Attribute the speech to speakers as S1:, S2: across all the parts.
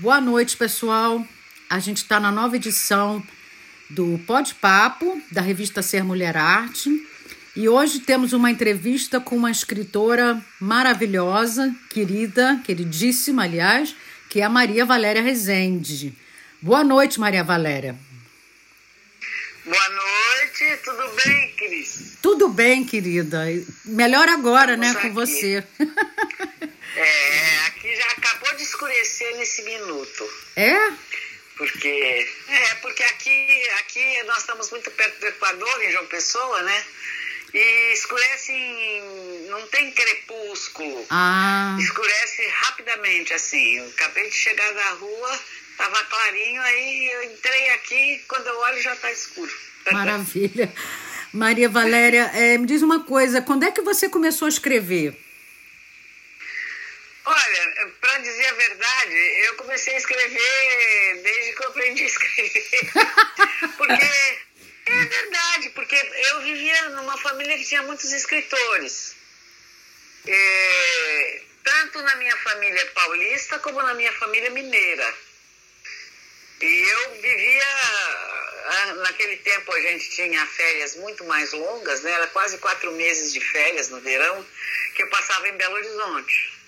S1: Boa noite, pessoal. A gente está na nova edição do Pode Papo, da revista Ser Mulher Arte. E hoje temos uma entrevista com uma escritora maravilhosa, querida, queridíssima, aliás, que é a Maria Valéria Rezende. Boa noite, Maria Valéria.
S2: Boa noite, tudo bem, Cris?
S1: Tudo bem, querida. Melhor agora, Estamos né, aqui. com você.
S2: É, aqui já acabou de escurecer nesse minuto.
S1: É?
S2: Porque, é, porque aqui, aqui nós estamos muito perto do Equador, em João Pessoa, né? E escurece em, não tem crepúsculo.
S1: Ah.
S2: Escurece rapidamente, assim. Eu acabei de chegar da rua, estava clarinho, aí eu entrei aqui, quando eu olho já está escuro.
S1: Maravilha. Maria Valéria, é, me diz uma coisa, quando é que você começou a escrever?
S2: Olha, para dizer a verdade, eu comecei a escrever desde que eu aprendi a escrever. porque é verdade, porque eu vivia numa família que tinha muitos escritores. É, tanto na minha família paulista como na minha família mineira. E eu vivia, naquele tempo a gente tinha férias muito mais longas, né? Era quase quatro meses de férias no verão, que eu passava em Belo Horizonte.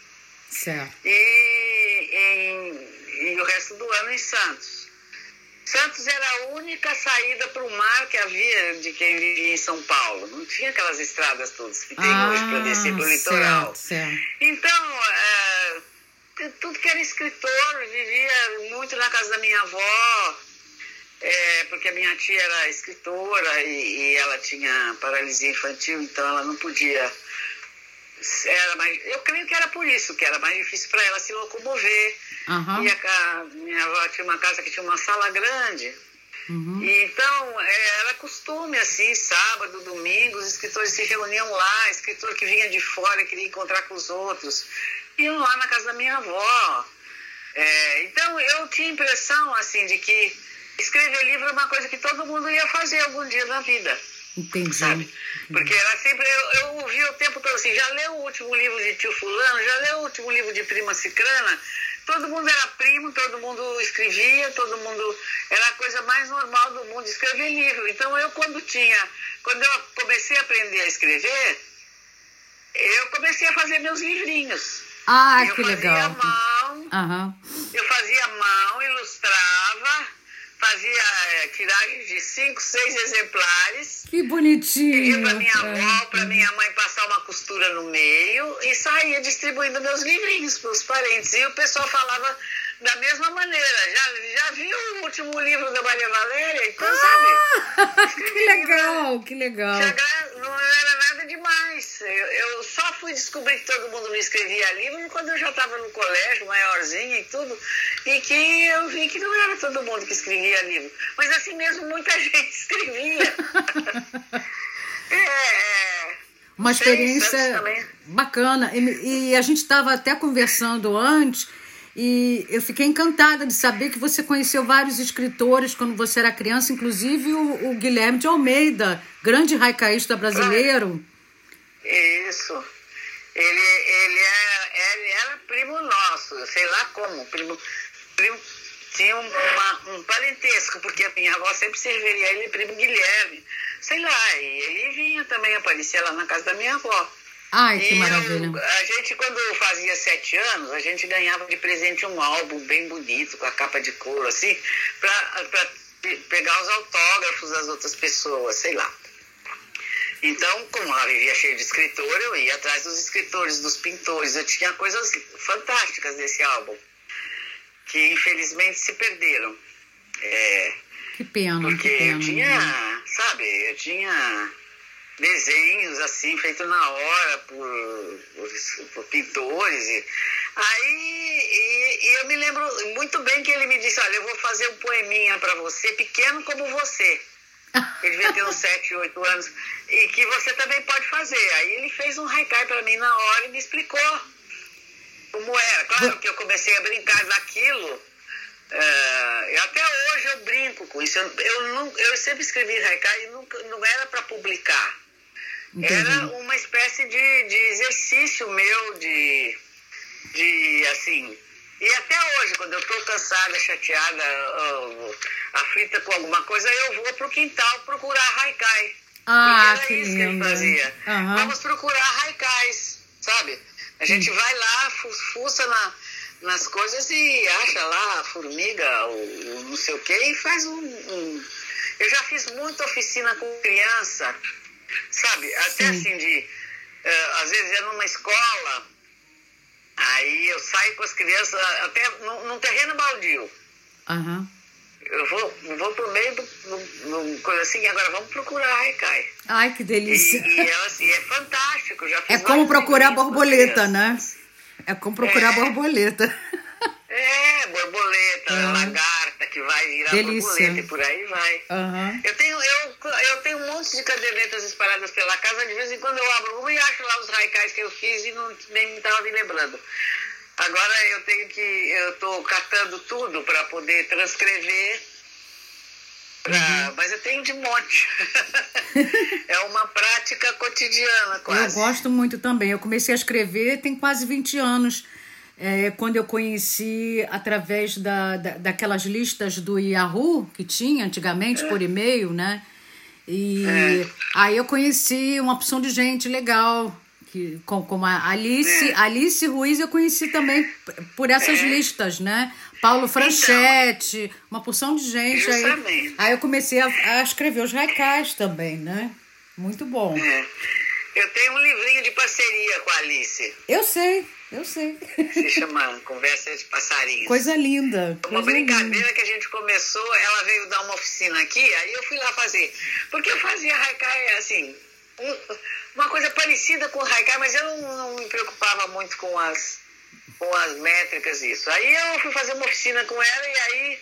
S1: Certo.
S2: E, em, e o resto do ano em Santos. Santos era a única saída para o mar que havia de quem vivia em São Paulo. Não tinha aquelas estradas todas que tem ah, hoje para descer para o litoral.
S1: Certo.
S2: Então, é, tudo que era escritor, vivia muito na casa da minha avó, é, porque a minha tia era escritora e, e ela tinha paralisia infantil, então ela não podia era mais, eu creio que era por isso, que era mais difícil para ela se locomover.
S1: Uhum.
S2: E a, minha avó tinha uma casa que tinha uma sala grande.
S1: Uhum.
S2: E então é, era costume assim, sábado, domingo, os escritores se reuniam lá, escritor que vinha de fora queria encontrar com os outros, iam lá na casa da minha avó. É, então eu tinha impressão assim de que escrever livro é uma coisa que todo mundo ia fazer algum dia na vida.
S1: Entendi.
S2: Sabe? Porque era sempre, eu, eu ouvia o tempo todo assim, já leu o último livro de tio fulano, já leu o último livro de prima cicrana, todo mundo era primo, todo mundo escrevia, todo mundo, era a coisa mais normal do mundo escrever livro. Então eu quando tinha, quando eu comecei a aprender a escrever, eu comecei a fazer meus livrinhos.
S1: Ah,
S2: eu
S1: que legal.
S2: Eu fazia mão,
S1: uhum.
S2: eu fazia mão, ilustrava, fazia é, tiragens de cinco, seis exemplares.
S1: Que bonitinho.
S2: Pedia para minha avó, para minha mãe passar uma costura no meio e saía distribuindo meus livrinhos para os parentes. E o pessoal falava da mesma maneira. Já, já viu o último livro da Maria Valéria? Então, ah,
S1: sabe? que legal, que legal.
S2: não era Eu, eu, só fui descobrir que todo mundo me escrevia livro quando eu já estava no colégio, maiorzinha e tudo, e que eu vi que não era todo mundo que escrevia livro. Mas assim mesmo, muita gente escrevia. é, é
S1: uma experiência bacana. E, e a gente estava até conversando antes e eu fiquei encantada de saber que você conheceu vários escritores quando você era criança, inclusive o, o Guilherme de Almeida, grande raicaísta brasileiro.
S2: Isso. Ele, ele, era, ele era primo nosso, sei lá como. Primo, primo tinha uma, um parentesco, porque a minha avó sempre se referia a ele primo Guilherme. Sei lá, e ele vinha também aparecer lá na casa da minha avó.
S1: Ai, que e maravilha.
S2: Eu, a gente, quando fazia sete anos, a gente ganhava de presente um álbum bem bonito, com a capa de couro, assim, para pegar os autógrafos das outras pessoas, sei lá. Então, como ela vivia cheia de escritor, eu ia atrás dos escritores, dos pintores. Eu tinha coisas fantásticas desse álbum, que infelizmente se perderam. É,
S1: que pena,
S2: porque
S1: que pena.
S2: eu tinha, sabe, eu tinha desenhos assim, feitos na hora por, por, por pintores. E, aí e, e, eu me lembro muito bem que ele me disse, olha, eu vou fazer um poeminha para você, pequeno como você. Ele devia ter uns 7, 8 anos. E que você também pode fazer. Aí ele fez um haikai para mim na hora e me explicou como era. Claro que eu comecei a brincar daquilo. Uh, até hoje eu brinco com isso. Eu, eu, não, eu sempre escrevi haikai e nunca, não era para publicar. Entendi. Era uma espécie de, de exercício meu de, de, assim... E até hoje, quando eu estou cansada, chateada, uh, aflita com alguma coisa, eu vou pro quintal procurar haikai.
S1: Ah,
S2: Porque
S1: que
S2: era isso que ele fazia.
S1: Aham.
S2: Vamos procurar haikais, sabe? A gente vai lá, fu- fuça na, nas coisas e acha lá a formiga, o, o não sei o quê, e faz um, um- Eu já fiz muita oficina com criança, sabe? Até
S1: Sim.
S2: assim de. eh, às vezes é numa escola, aí eu saio com as crianças, até num, num terreno baldio.
S1: Aham.
S2: Eu vou, vou pro meio do, do, do coisa assim, agora vamos procurar haikai.
S1: Ai, que delícia.
S2: e, e é fantástico. Já
S1: É como procurar borboleta, né? É como procurar
S2: É.
S1: borboleta.
S2: É, borboleta,
S1: Ah.
S2: lagarta que vai virar
S1: Delícia.
S2: borboleta e por aí vai.
S1: Aham.
S2: Eu tenho, eu, eu tenho um monte de cadernetas espalhadas pela casa, de vez em quando eu abro uma e acho lá os raicais que eu fiz e não, nem estava me lembrando. Agora eu tenho que, eu estou catando tudo para poder transcrever, pra-
S1: Uhum.
S2: mas eu tenho de monte. é uma prática cotidiana
S1: Eu
S2: quase.
S1: gosto muito também. Eu comecei a escrever tem quase 20 anos. É, quando eu conheci através da, da, daquelas listas do Yahoo que tinha antigamente por e-mail, né? E aí eu conheci uma opção de gente legal, que, com- como a Alice,
S2: É.
S1: Alice Ruiz eu conheci também por essas
S2: É.
S1: listas, né? Paulo Franchetti, uma porção de gente. Aí,
S2: Justamente.
S1: aí eu comecei a, a escrever os raicais também, né? Muito bom.
S2: É. Eu tenho um livrinho de parceria com a Alice.
S1: Eu sei, eu sei.
S2: Se chama Conversa de Passarinhos.
S1: Coisa linda.
S2: Uma
S1: Coisa linda.
S2: brincadeira que a gente começou, ela veio dar uma oficina aqui, aí eu fui lá fazer. Porque eu fazia haikai, assim, um- uma coisa parecida com haikai, mas eu não, não me preocupava muito com as, com as métricas e isso. Aí eu fui fazer uma oficina com ela e aí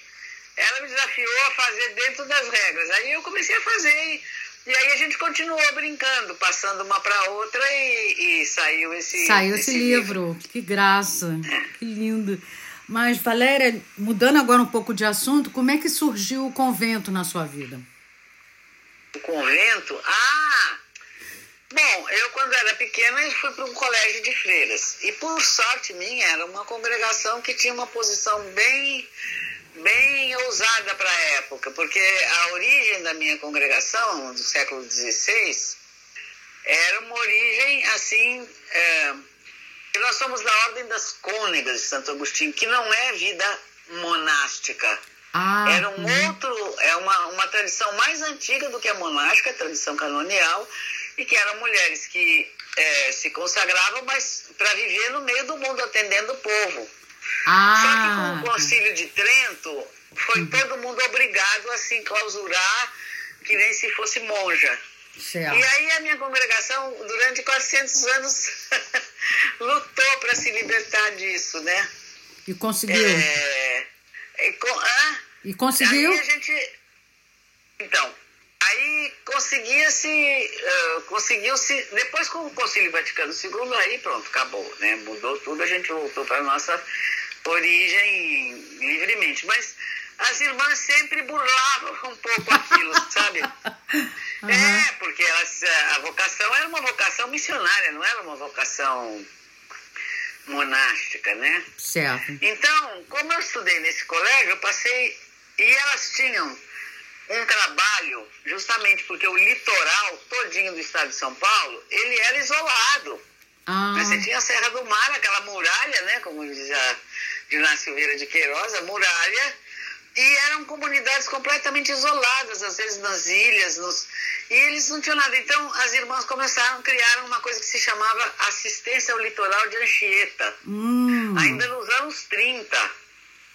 S2: ela me desafiou a fazer dentro das regras. Aí eu comecei a fazer e, e aí a gente continuou brincando, passando uma para outra e, e saiu esse
S1: Saiu esse livro. Que graça. Que lindo. Mas, Valéria, mudando agora um pouco de assunto, como é que surgiu o convento na sua vida?
S2: O convento? Ah! Bom, eu quando era pequena fui para um colégio de freiras. E por sorte minha, era uma congregação que tinha uma posição bem, bem ousada para a época, porque a origem da minha congregação, do século XVI, era uma origem assim. é, nós somos da Ordem das Cônegas de Santo Agostinho, que não é vida monástica.
S1: Ah,
S2: Era um outro, é uma, uma tradição mais antiga do que a monástica, a tradição canonial, e que eram mulheres que eh, se consagravam, mas para viver no meio do mundo, atendendo o povo. Só que com
S1: ah,
S2: o concílio de Trento, foi todo mundo obrigado a se enclausurar, que nem se fosse monja. E
S1: certo.
S2: aí a minha congregação, durante 400 anos, lutou para se libertar disso, né?
S1: E conseguiu.
S2: É, e com- ah,
S1: E conseguiu?
S2: Gente. Então, aí conseguia-se. eh, conseguiu-se. Depois com o Concílio Vaticano II, aí pronto, acabou, né? Mudou tudo, a gente voltou para nossa origem livremente. Mas as irmãs sempre burlavam um pouco aquilo, sabe? É, porque elas, a vocação era uma vocação missionária, não era uma vocação monástica, né?
S1: Certo.
S2: Então, como eu estudei nesse colégio, eu passei. E elas tinham um trabalho, justamente porque o litoral todinho do estado de São Paulo, ele era isolado.
S1: Ah,
S2: Mas Você tinha a Serra do Mar, aquela muralha, né? Como diz a Gilmar Silveira de Queiroz, a muralha. E eram comunidades completamente isoladas, às vezes nas ilhas, nos... e eles não tinham nada. Então, as irmãs começaram, criaram uma coisa que se chamava Assistência ao Litoral de Anchieta,
S1: hum,
S2: ainda nos anos 30.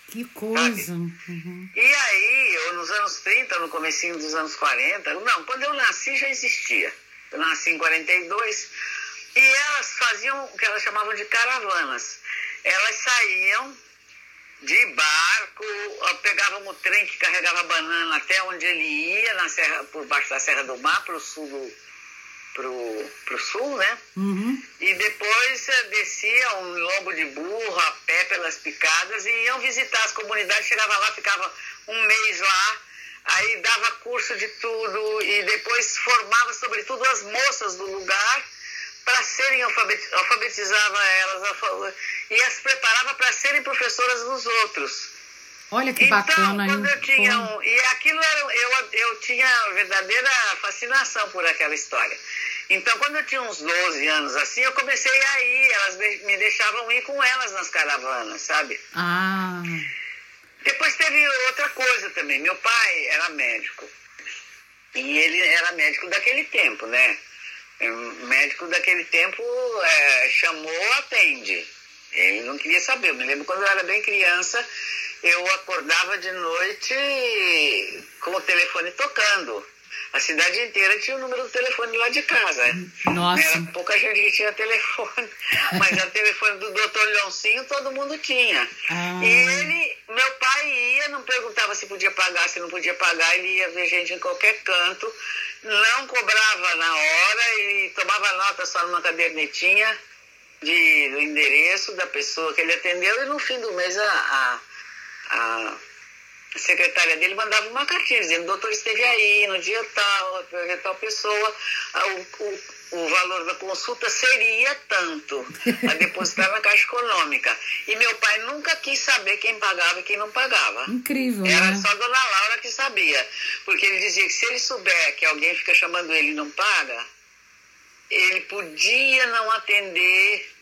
S1: Que coisa. Uhum.
S2: E aí, eu nos anos 30, no comecinho dos anos 40, não, quando eu nasci já existia. Eu nasci em 42, e elas faziam o que elas chamavam de caravanas. Elas saíam de barco, pegavam o trem que carregava banana até onde ele ia, na serra, por baixo da Serra do Mar, para o sul do, pro, pro sul, né?
S1: Uhum.
S2: E depois eh, descia um lombo de burro a pé pelas picadas e iam visitar as comunidades, chegava lá, ficava um mês lá, aí dava curso de tudo e depois formava sobretudo as moças do lugar para serem alfabetizava elas e as preparava para serem professoras dos outros.
S1: Olha que
S2: então,
S1: bacana,
S2: quando eu tinha um, e aquilo era, eu, eu tinha verdadeira fascinação por aquela história. Então, quando eu tinha uns 12 anos assim, eu comecei a ir, elas me deixavam ir com elas nas caravanas, sabe?
S1: Ah.
S2: Depois teve outra coisa também. Meu pai era médico. E ele era médico daquele tempo, né? Médico daquele tempo é, chamou, atende. Ele não queria saber. Eu me lembro quando eu era bem criança, eu acordava de noite com o telefone tocando. A cidade inteira tinha o número do telefone lá de casa.
S1: Nossa.
S2: Era pouca gente que tinha telefone. Mas o telefone do doutor Leoncinho todo mundo tinha.
S1: Ah.
S2: E ele, meu pai ia, não perguntava se podia pagar, se não podia pagar, ele ia ver gente em qualquer canto, não cobrava na hora e tomava nota só numa cadernetinha de, do endereço da pessoa que ele atendeu e no fim do mês a, a, a secretária dele mandava uma cartinha dizendo, doutor esteve aí no dia tal, tal pessoa, o, o, o valor da consulta seria tanto, a depositar na Caixa Econômica. E meu pai nunca quis saber quem pagava e quem não pagava.
S1: Incrível,
S2: Era
S1: né?
S2: só a dona Laura que sabia. Porque ele dizia que se ele souber que alguém fica chamando ele e não paga, ele podia não atender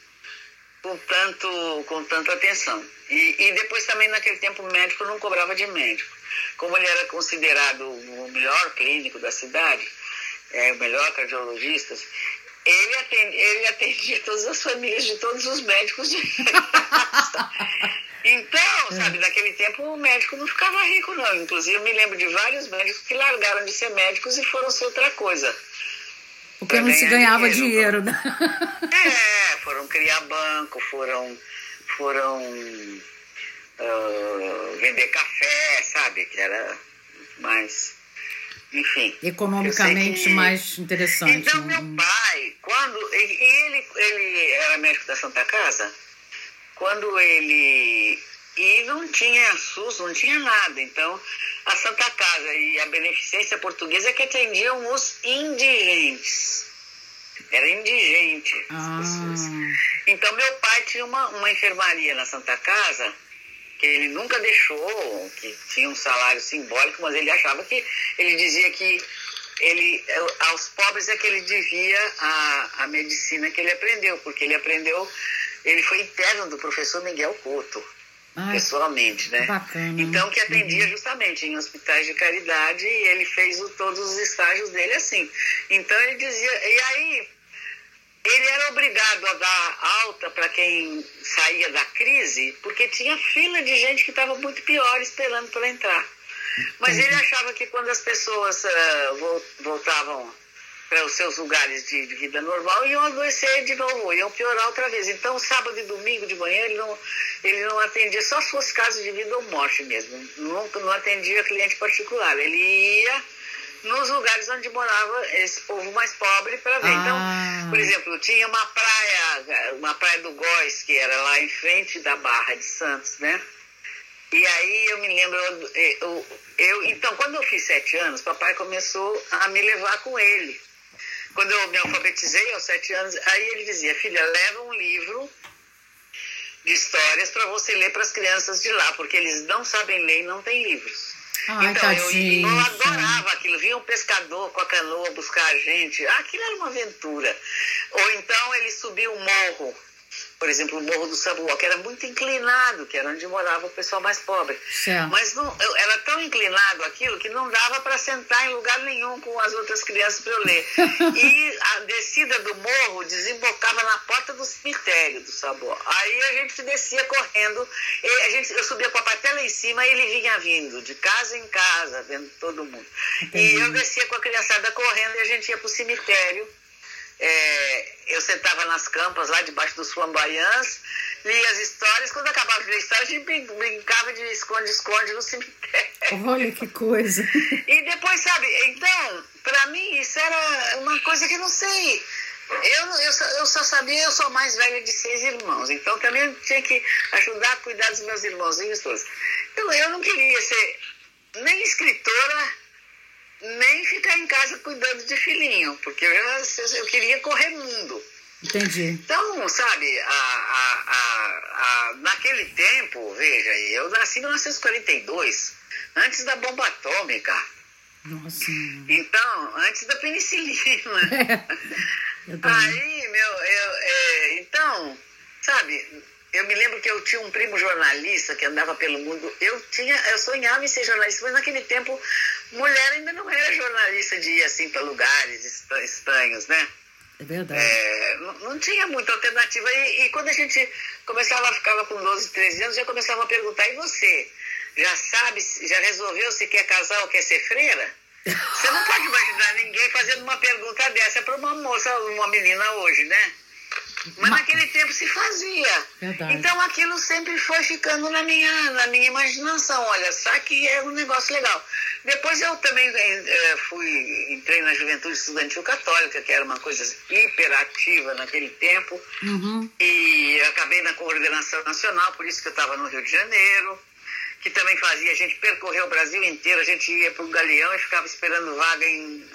S2: com, tanto, com tanta atenção. E, e depois também naquele tempo o médico não cobrava de médico. Como ele era considerado o melhor clínico da cidade, é, o melhor cardiologista, ele atendia, ele atendia todas as famílias de todos os médicos de Então, sabe, naquele tempo o médico não ficava rico, não. Inclusive, eu me lembro de vários médicos que largaram de ser médicos e foram ser outra coisa.
S1: Porque não se ganhava dinheiro, né?
S2: É, foram criar banco, foram, foram uh, vender café, sabe? Que era mais. Enfim.
S1: Economicamente
S2: que...
S1: mais interessante.
S2: Então,
S1: né?
S2: meu pai, quando. Ele, ele era médico da Santa Casa, quando ele. E não tinha SUS, não tinha nada. Então, a Santa Casa e a Beneficência Portuguesa que atendiam os indigentes. Era indigente as
S1: ah.
S2: pessoas. Então, meu pai tinha uma, uma enfermaria na Santa Casa que ele nunca deixou, que tinha um salário simbólico, mas ele achava que. Ele dizia que ele, aos pobres é que ele devia a, a medicina que ele aprendeu, porque ele aprendeu. Ele foi interno do professor Miguel Couto.
S1: Ai,
S2: pessoalmente, né?
S1: Bacana.
S2: Então, que atendia justamente em hospitais de caridade e ele fez o, todos os estágios dele assim. Então, ele dizia. E aí, ele era obrigado a dar alta para quem saía da crise, porque tinha fila de gente que estava muito pior esperando para entrar. Mas ele achava que quando as pessoas uh, voltavam para os seus lugares de, de, vida normal, iam adoecer de novo, iam piorar outra vez. Então, sábado e domingo de manhã, ele não, ele não atendia só se fosse caso de vida ou morte mesmo. Nunca não atendia cliente particular. Ele ia nos lugares onde morava esse povo mais pobre para ver.
S1: Ah.
S2: Então, por exemplo, tinha uma praia, uma praia do Góis, que era lá em frente da Barra de Santos, né? E aí eu me lembro, eu, eu, eu, então quando eu fiz sete anos, papai começou a me levar com ele. Quando eu me alfabetizei aos sete anos, aí ele dizia, filha, leva um livro de histórias para você ler para as crianças de lá, porque eles não sabem ler e não têm livros.
S1: Ai,
S2: então, eu,
S1: tadinho.
S2: eu adorava aquilo. Via um pescador com a canoa buscar a gente. Aquilo era uma aventura. Ou então ele subia o morro, por exemplo, o Morro do Sabuó, que era muito inclinado, que era onde morava o pessoal mais pobre.
S1: Certo.
S2: Mas não, era tão inclinado aquilo que não dava para sentar em lugar nenhum com as outras crianças para eu ler. E a descida do morro desembocava na porta do cemitério do Sabuó. Aí a gente descia correndo, e a gente, eu subia com a lá em cima e ele vinha vindo, de casa em casa, vendo todo mundo. E eu descia com a criançada correndo e a gente ia para o cemitério. É, eu sentava nas campas lá debaixo dos flamboyants, lia as histórias. Quando acabava de ler a história, a gente brin- brincava de esconde-esconde no cemitério.
S1: Olha que coisa.
S2: E depois, sabe, então, pra mim isso era uma coisa que eu não sei. Eu, eu, só, eu só sabia, eu sou a mais velha de seis irmãos, então também eu tinha que ajudar a cuidar dos meus irmãozinhos todos. Então eu não queria ser nem escritora, nem ficar em casa cuidando de filhinho, porque eu, eu queria correr mundo.
S1: Entendi.
S2: Então, sabe, a, a, a, naquele tempo, veja, eu nasci em 1942, antes da bomba atômica.
S1: Nossa.
S2: Então, antes da penicilina. É, Aí, meu, eu, é, então, sabe, eu me lembro que eu tinha um primo jornalista que andava pelo mundo. Eu tinha, eu sonhava em ser jornalista, mas naquele tempo mulher ainda não era jornalista de ir assim para lugares estranhos, né?
S1: É verdade.
S2: É, não, não, tinha muita alternativa. E, e, quando a gente começava, ficava com 12, 13 anos, já começava a perguntar, e você? Já sabe, já resolveu se quer casar ou quer ser freira? Você não pode imaginar ninguém fazendo uma pergunta dessa para uma moça, uma menina hoje, né? Mas naquele tempo se fazia.
S1: Verdade.
S2: Então aquilo sempre foi ficando na minha, na minha imaginação. Olha, só que é um negócio legal. Depois eu também é, fui, entrei na Juventude Estudantil Católica, que era uma coisa hiperativa naquele tempo.
S1: Uhum.
S2: E acabei na coordenação nacional, por isso que eu estava no Rio de Janeiro, que também fazia a gente percorrer o Brasil inteiro. A gente ia para o Galeão e ficava esperando vaga em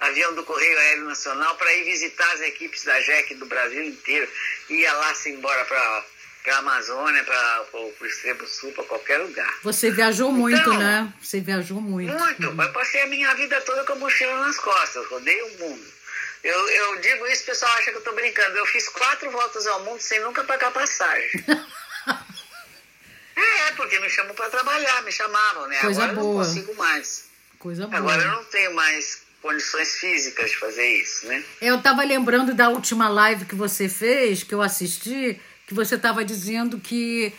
S2: avião do Correio Aéreo Nacional para ir visitar as equipes da JEC do Brasil inteiro. Ia lá se embora para para a Amazônia, para o Extremo Sul, para qualquer lugar.
S1: Você viajou muito, então, né? Você viajou muito.
S2: Muito. Uhum. Eu passei a minha vida toda com a mochila nas costas, rodei o mundo. Eu, eu digo isso, o pessoal acha que eu estou brincando. Eu fiz quatro voltas ao mundo sem nunca pagar passagem. é, porque me chamam para trabalhar, me chamavam, né?
S1: Coisa
S2: Agora
S1: boa.
S2: eu não consigo mais.
S1: Coisa boa.
S2: Agora eu não tenho mais condições físicas de fazer isso, né?
S1: Eu estava lembrando da última live que você fez, que eu assisti, que você estava dizendo que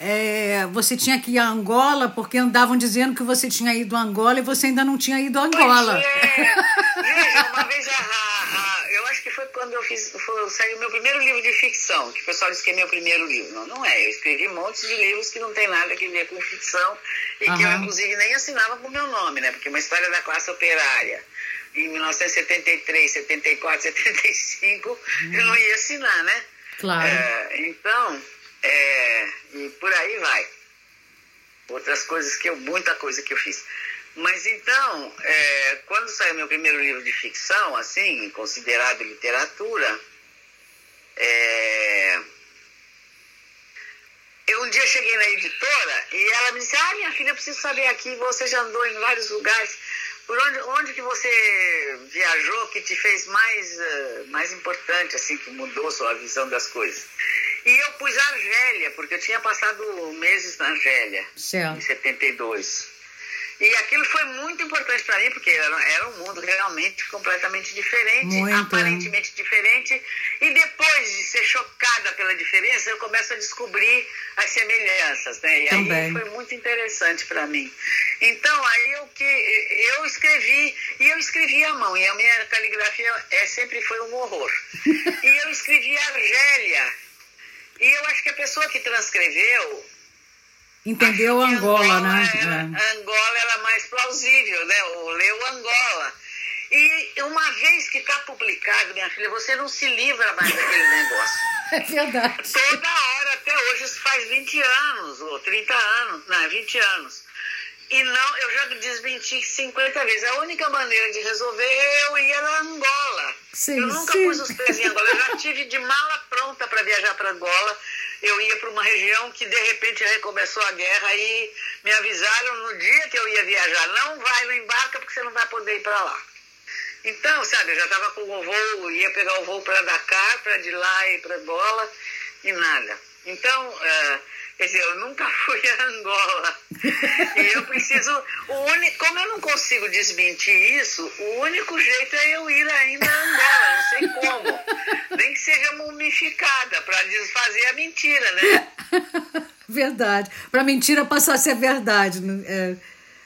S1: é, você tinha que ir a Angola porque andavam dizendo que você tinha ido a Angola e você ainda não tinha ido a Angola.
S2: Pois é. Veja, uma vez a, eu acho que foi quando eu fiz, foi, saiu o meu primeiro livro de ficção, que o pessoal disse que é meu primeiro livro. Não, não é. Eu escrevi montes de livros que não tem nada a ver com ficção e que eu, inclusive, nem assinava com o meu nome, né? Porque uma história da classe operária em 1973, 74, 75, uhum. eu não ia assinar, né?
S1: Claro.
S2: É, então, é, e por aí vai. Outras coisas que eu, muita coisa que eu fiz. Mas então, é, quando saiu meu primeiro livro de ficção, assim, considerado literatura, é, eu um dia cheguei na editora e ela me disse, ah, minha filha, eu preciso saber aqui, você já andou em vários lugares por onde, onde que você viajou que te fez mais, uh, mais importante, assim, que mudou sua visão das coisas? E eu pus Argélia, porque eu tinha passado meses na Argélia,
S1: certo.
S2: em 72. E aquilo foi muito importante para mim, porque era, era, um mundo realmente completamente diferente,
S1: muito.
S2: aparentemente diferente. E depois de ser chocada pela diferença, eu começo a descobrir as semelhanças, né? E
S1: Também.
S2: aí foi muito interessante para mim. Então, aí eu, que, eu escrevi à mão, e a minha caligrafia é, sempre foi um horror. e eu escrevi Argélia. E eu acho que a pessoa que transcreveu
S1: Entendeu Angola, Angola, né?
S2: Era, é. Angola era mais plausível, né? O leu Angola. E uma vez que está publicado, minha filha, você não se livra mais daquele negócio.
S1: É verdade.
S2: Toda hora, até hoje, isso faz 20 anos, ou 30 anos, não, 20 anos. E não, eu já desmenti 50 vezes. A única maneira de resolver é eu ir na Angola.
S1: Sim,
S2: eu nunca
S1: sim.
S2: pus os pés em Angola. Eu já tive de mala pronta para viajar para Angola eu ia para uma região que de repente recomeçou a guerra e me avisaram no dia que eu ia viajar, não vai, não embarca porque você não vai poder ir para lá. Então, sabe, eu já estava com o voo, ia pegar o voo para Dakar, para de lá ir para Angola e nada. Então, uh, Quer dizer, eu nunca fui a Angola. e eu preciso. O único, como eu não consigo desmentir isso, o único jeito é eu ir ainda a Angola, não sei como. Nem que seja mumificada, para desfazer a mentira, né?
S1: verdade. Para a mentira passar a ser verdade. É...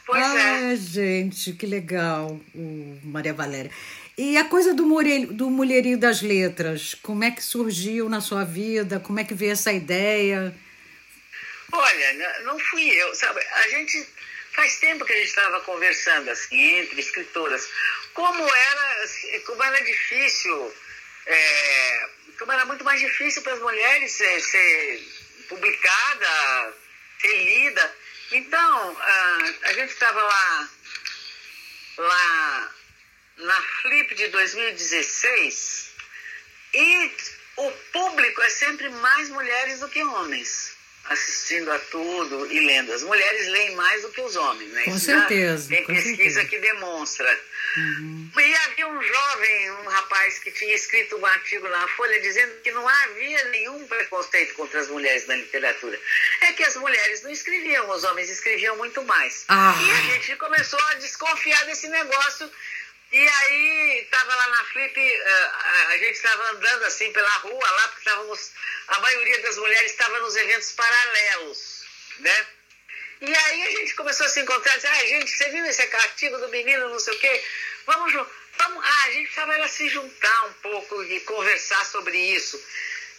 S2: Pois
S1: ah,
S2: é.
S1: gente, que legal, o Maria Valéria. E a coisa do, mulher, do mulherio das letras, como é que surgiu na sua vida? Como é que veio essa ideia?
S2: Olha, não fui eu, sabe? A gente faz tempo que a gente estava conversando assim entre escritoras, como era, como era difícil, é, como era muito mais difícil para as mulheres ser, ser, publicada, ser lida. Então a, a gente estava lá, lá na Flip de 2016 E o público é sempre mais mulheres do que homens assistindo a tudo e lendo. As mulheres leem mais do que os homens, né?
S1: Com
S2: Isso
S1: certeza.
S2: Tem
S1: com
S2: pesquisa
S1: certeza.
S2: que demonstra.
S1: Uhum.
S2: E havia um jovem, um rapaz que tinha escrito um artigo na Folha dizendo que não havia nenhum preconceito contra as mulheres na literatura. É que as mulheres não escreviam, os homens escreviam muito mais.
S1: Ah.
S2: E a gente começou a desconfiar desse negócio. E aí, estava lá na Flip, eh, a, gente estava andando assim pela rua lá, porque estávamos, a maioria das mulheres estava nos eventos paralelos, né? E aí a gente começou a se encontrar, dizer, ah, gente, você viu esse artigo do menino, não sei o quê? Vamos, vamos, ah, a gente precisava era se juntar um pouco e conversar sobre isso.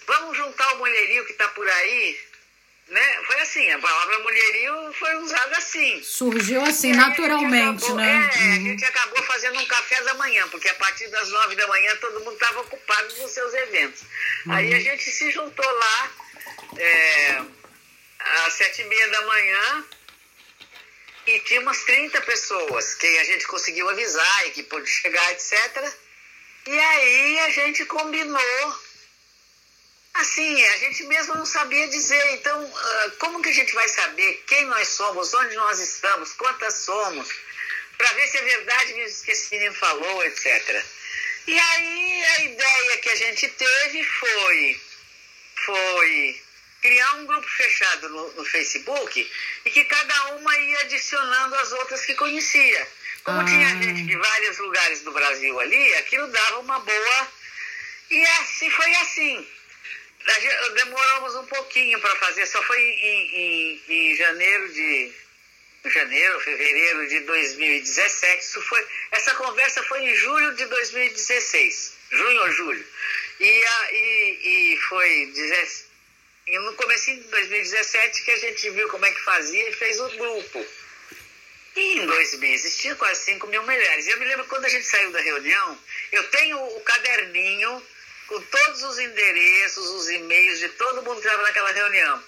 S2: Vamos juntar o mulherio que está por aí, né? Foi assim, a palavra mulherio foi usada assim.
S1: Surgiu assim,
S2: aí a
S1: naturalmente,
S2: acabou-
S1: né?
S2: É, a
S1: Uhum.
S2: gente acabou fazendo um café da manhã, porque a partir das nove da manhã todo mundo estava ocupado nos seus eventos. Aí
S1: Uhum.
S2: a gente se juntou lá é, às sete e meia da manhã e tinha umas 30 pessoas que a gente conseguiu avisar e que pôde chegar, etc. E aí a gente combinou Assim, a gente mesmo não sabia dizer. Então, ah, como que a gente vai saber quem nós somos, onde nós estamos, quantas somos, para ver se é verdade mesmo que esse menino falou, etc. E aí a ideia que a gente teve foi, foi criar um grupo fechado no, no Facebook e que cada uma ia adicionando as outras que conhecia. Como
S1: Ah.
S2: tinha gente de vários lugares do Brasil ali, aquilo dava uma boa. E assim foi assim. Demoramos um pouquinho para fazer, só foi em, em- em janeiro de. Janeiro, fevereiro de 2017. Isso foi, essa conversa foi em julho de 2016. Junho ou julho. E, a, e, e foi 17 e no começo de 2017 que a gente viu como é que fazia e fez o grupo. E em dois meses tinha quase 5 mil mulheres. E eu me lembro quando a gente saiu da reunião, eu tenho o caderninho com todos os endereços, os e-mails de todo mundo que estava naquela reunião.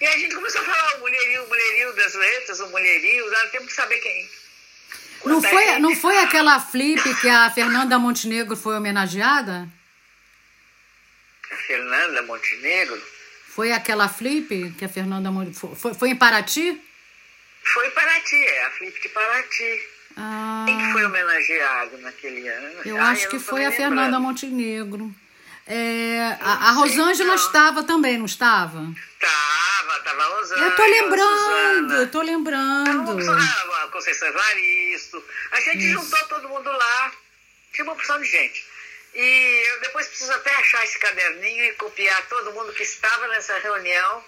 S2: E a gente começou a falar o mulherio, o mulherio das letras, o mulherio, nós temos que saber quem.
S1: Não foi,
S2: gente.
S1: não foi aquela flip que a Fernanda Montenegro foi homenageada?
S2: A Fernanda Montenegro
S1: Foi aquela flip que a Fernanda Mon- foi, foi, em Paraty?
S2: foi Paraty, é a Flip de Paraty.
S1: Ah,
S2: Quem que foi homenageado naquele ano?
S1: eu
S2: Ah,
S1: acho que
S2: não tô
S1: foi a Fernanda
S2: lembrando.
S1: Montenegro. É, a, a Rosângela
S2: não.
S1: estava também, não estava?
S2: Tava, tava a Rosângela.
S1: Eu tô lembrando, eu tô lembrando.
S2: Então, a Conceição Evaristo. A gente
S1: Isso.
S2: juntou todo mundo lá. Tinha uma opção de gente. E eu depois preciso até achar esse caderninho e copiar todo mundo que estava nessa reunião.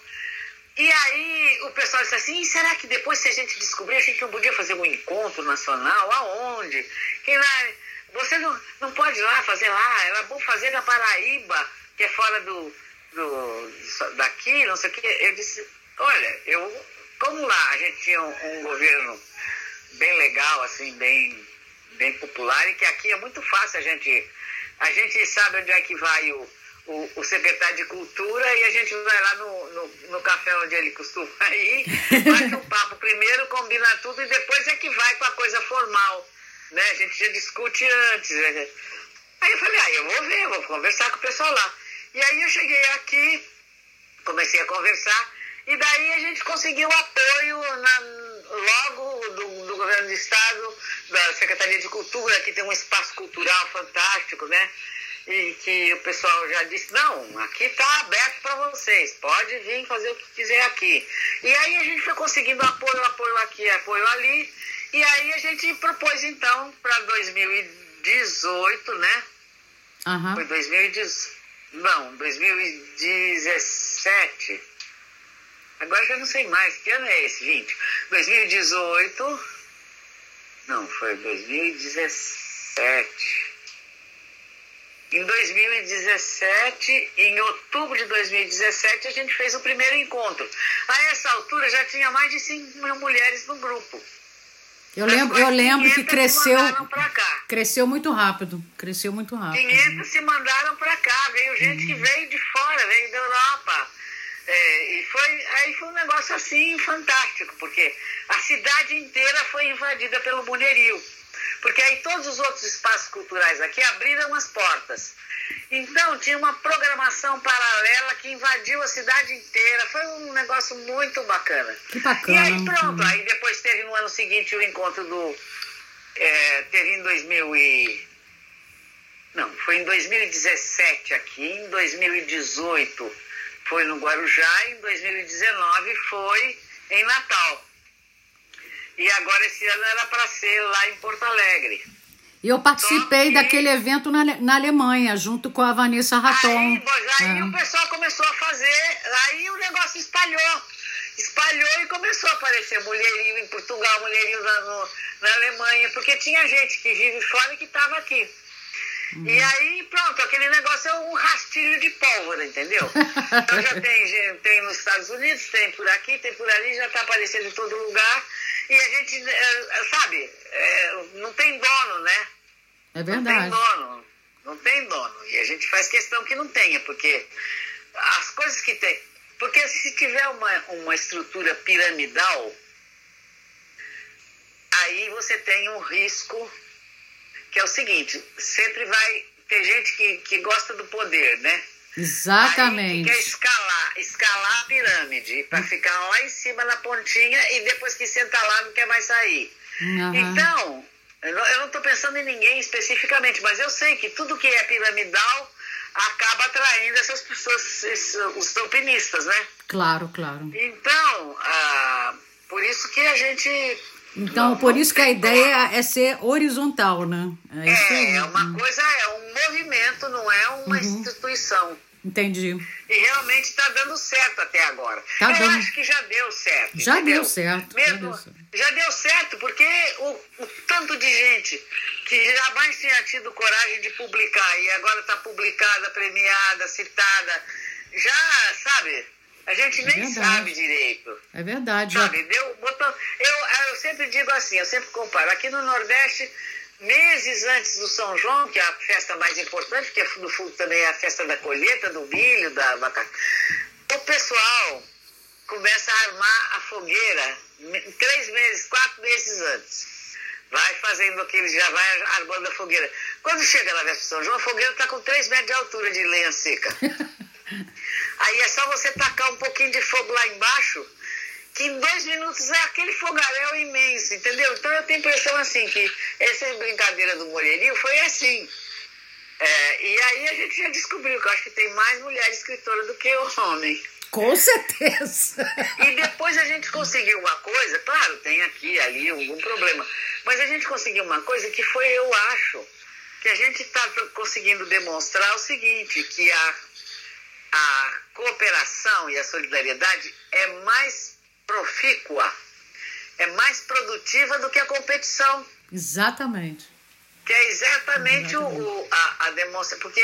S2: E aí o pessoal disse assim, "E será que depois se a gente descobrir, a gente não podia fazer um encontro nacional? Aonde? Quem vai? Você não, não pode ir lá fazer lá, era bom fazer na Paraíba, que é fora do, do daqui, não sei o quê. Eu disse, olha, eu, como lá a gente tinha um, um governo bem legal, assim, bem, bem popular, e que aqui é muito fácil a gente. A gente sabe onde é que vai o, o, o secretário de cultura e a gente vai lá no, no, no café onde ele costuma ir, bate um papo primeiro, combina tudo e depois é que vai com a coisa formal. Né? A gente já discute antes. né? Aí eu falei, ah, eu vou ver, vou conversar com o pessoal lá. E aí eu cheguei aqui, comecei a conversar, e daí a gente conseguiu apoio na, logo do, do governo do estado, da Secretaria de Cultura, que tem um espaço cultural fantástico, né? E que o pessoal já disse, não, aqui está aberto para vocês, pode vir fazer o que quiser aqui. E aí a gente foi conseguindo apoio, apoio aqui, apoio ali, e aí a gente propôs então para 2018, né?
S1: Aham.
S2: Foi 2010, não, 2017. Agora já não sei mais, que ano é esse, 20? 2018. Não, foi 2017. Em 2017, em outubro de 2017, a gente fez o primeiro encontro. A essa altura já tinha mais de 5 mil mulheres no grupo.
S1: Eu lembro, eu lembro que
S2: 500
S1: cresceu, cresceu muito rápido. Cresceu muito rápido.
S2: 500 se mandaram para cá, veio gente que veio de fora, veio da Europa. É, e foi, aí foi um negócio assim fantástico, porque a cidade inteira foi invadida pelo mulherio. Porque aí todos os outros espaços culturais aqui abriram as portas. Então tinha uma programação paralela que invadiu a cidade inteira. Foi um negócio muito bacana.
S1: Que bacana.
S2: E aí pronto, aí depois teve no ano seguinte o encontro do. É, teve em 2000 e. Não, foi em 2017 aqui, em 2018 foi no Guarujá, em 2019 foi em Natal. E agora esse ano era para ser lá em Porto Alegre.
S1: E eu participei que... daquele evento na, na Alemanha, junto com a Vanessa Raton.
S2: Aí, aí é. o pessoal começou a fazer, aí o negócio espalhou. Espalhou e começou a aparecer mulherinho em Portugal, mulherinho na, no, na Alemanha, porque tinha gente que vive fora e que estava aqui. Uhum. E aí, pronto, aquele negócio é um rastilho de pólvora, entendeu? então já tem, tem nos Estados Unidos, tem por aqui, tem por ali, já está aparecendo em todo lugar. E a gente, é, sabe, é, não tem dono, né?
S1: É verdade.
S2: Não tem dono. Não tem dono. E a gente faz questão que não tenha, porque as coisas que tem. Porque se tiver uma, uma estrutura piramidal, aí você tem um risco que é o seguinte, sempre vai ter gente que, que gosta do poder, né?
S1: Exatamente.
S2: Aí quer escalar, escalar a pirâmide para ficar lá em cima na pontinha e depois que senta lá não quer mais sair. Uhum. Então, eu não estou pensando em ninguém especificamente, mas eu sei que tudo que é piramidal acaba atraindo essas pessoas, os alpinistas, né?
S1: Claro, claro.
S2: Então, ah, por isso que a gente
S1: então, por isso que a ideia é ser horizontal, né?
S2: É, é, é uma coisa, é um movimento, não é uma uhum. instituição.
S1: Entendi.
S2: E realmente está dando certo até agora.
S1: Tá
S2: Eu
S1: dando.
S2: acho que já deu certo.
S1: Já
S2: entendeu?
S1: deu certo.
S2: Mesmo,
S1: já, deu certo.
S2: já deu certo, porque o, o, tanto de gente que jamais tinha tido coragem de publicar e agora está publicada, premiada, citada, já, sabe, a gente é nem verdade. sabe direito.
S1: É verdade.
S2: Sabe, deu, botou, eu, eu sempre digo assim, eu sempre comparo. Aqui no Nordeste, meses antes do São João, que é a festa mais importante, porque no fundo também é a festa da colheita, do milho, da batata, o pessoal começa a armar a fogueira três meses, quatro meses antes. Vai fazendo aquele, já vai armando a fogueira. Quando chega na festa do São João, a fogueira está com três metros de altura de lenha seca. Aí é só você tacar um pouquinho de fogo lá embaixo, que em dois minutos é aquele fogaréu imenso, entendeu? Então eu tenho a impressão assim que essa brincadeira do Moreirinho foi assim. É, e aí a gente já descobriu que eu acho que tem mais mulheres escritoras do que homem.
S1: Com certeza.
S2: E depois a gente conseguiu uma coisa, claro, tem aqui, ali algum problema, mas a gente conseguiu uma coisa que foi, eu acho, que a gente está conseguindo demonstrar o seguinte, que a a cooperação e a solidariedade é mais profícua, é mais produtiva do que a competição.
S1: Exatamente.
S2: Que é exatamente, exatamente. O, a, a demonstra, porque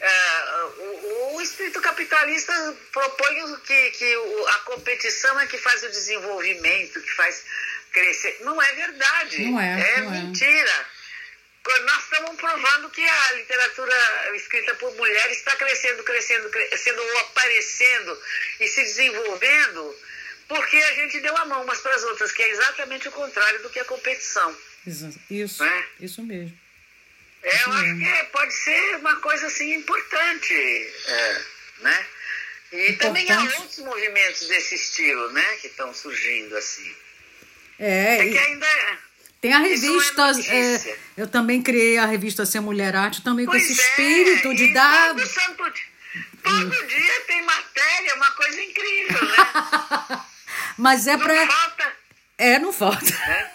S2: uh, o, o, espírito capitalista propõe que, que a competição é que faz o desenvolvimento, que faz crescer. Não é verdade.
S1: Não é.
S2: É
S1: não
S2: é. mentira. É nós estamos provando que a literatura escrita por mulheres está crescendo, crescendo, crescendo ou aparecendo e se desenvolvendo porque a gente deu a mão umas para as outras, que é exatamente o contrário do que a competição.
S1: Isso, é? isso mesmo.
S2: É, eu acho que é, pode ser uma coisa assim importante, é, né? E importante. também há outros movimentos desse estilo, né, que estão surgindo assim.
S1: É,
S2: é que ainda é
S1: tem a revista. É é, eu também criei a revista Ser Mulher Arte também pois com esse é, espírito de dar.
S2: Todo, santo, todo dia tem matéria, uma coisa incrível, né?
S1: Mas é
S2: para. falta.
S1: É, não falta. É.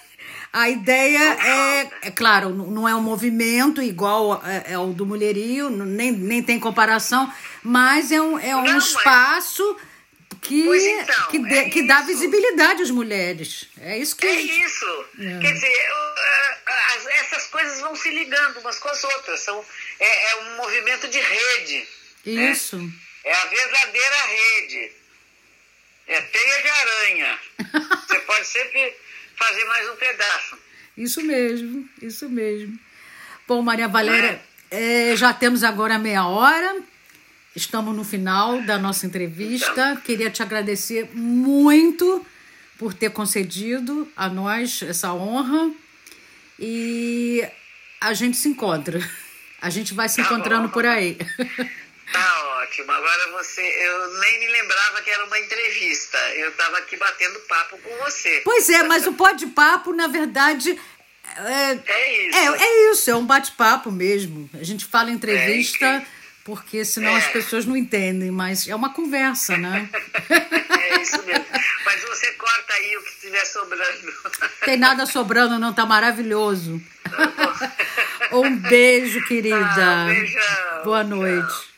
S1: A ideia é, é, claro, não é um movimento igual é, é o do mulherio, nem, nem tem comparação, mas é um, é um não, espaço. Mas que, então, que, de, é que dá visibilidade às mulheres. É isso que.
S2: É isso. É. Quer dizer, essas coisas vão se ligando umas com as outras. São, é, é um movimento de rede.
S1: Né? Isso.
S2: Né? É a verdadeira rede. É teia de aranha. Você pode sempre fazer mais um pedaço.
S1: Isso mesmo, isso mesmo. Bom, Maria Valéria, é? É, já temos agora meia hora. Estamos no final da nossa entrevista. Queria te agradecer muito por ter concedido a nós essa honra. e a gente se encontra. A gente vai se encontrando por aí.
S2: Tá ótimo. Agora você, eu nem me lembrava que era uma entrevista. Eu estava aqui batendo papo com você.
S1: Pois é, mas o pode papo, na verdade,
S2: é, é isso.
S1: É, é isso, é um bate-papo mesmo. A gente fala entrevista. É, porque senão é. as pessoas não entendem, mas é uma conversa, né?
S2: é isso mesmo. Mas você corta aí o que estiver sobrando.
S1: Tem nada sobrando, não, tá maravilhoso. Tá um beijo, querida.
S2: Ah, beijão.
S1: Boa noite.